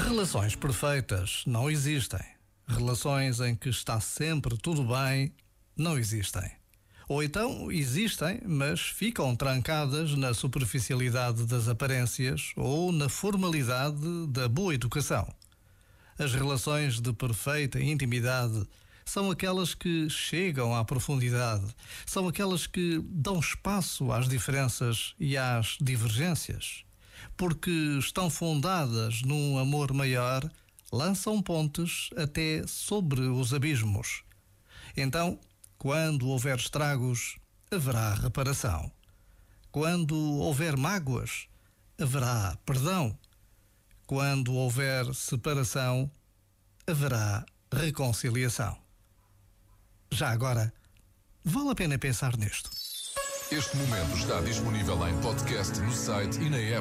Relações perfeitas não existem. Relações em que está sempre tudo bem não existem. Ou então existem, mas ficam trancadas na superficialidade das aparências ou na formalidade da boa educação. As relações de perfeita intimidade são aquelas que chegam à profundidade, são aquelas que dão espaço às diferenças e às divergências porque estão fundadas num amor maior, lançam pontes até sobre os abismos. Então, quando houver estragos, haverá reparação. Quando houver mágoas, haverá perdão. Quando houver separação, haverá reconciliação. Já agora, vale a pena pensar nisto. Este momento está disponível em podcast no site e na app.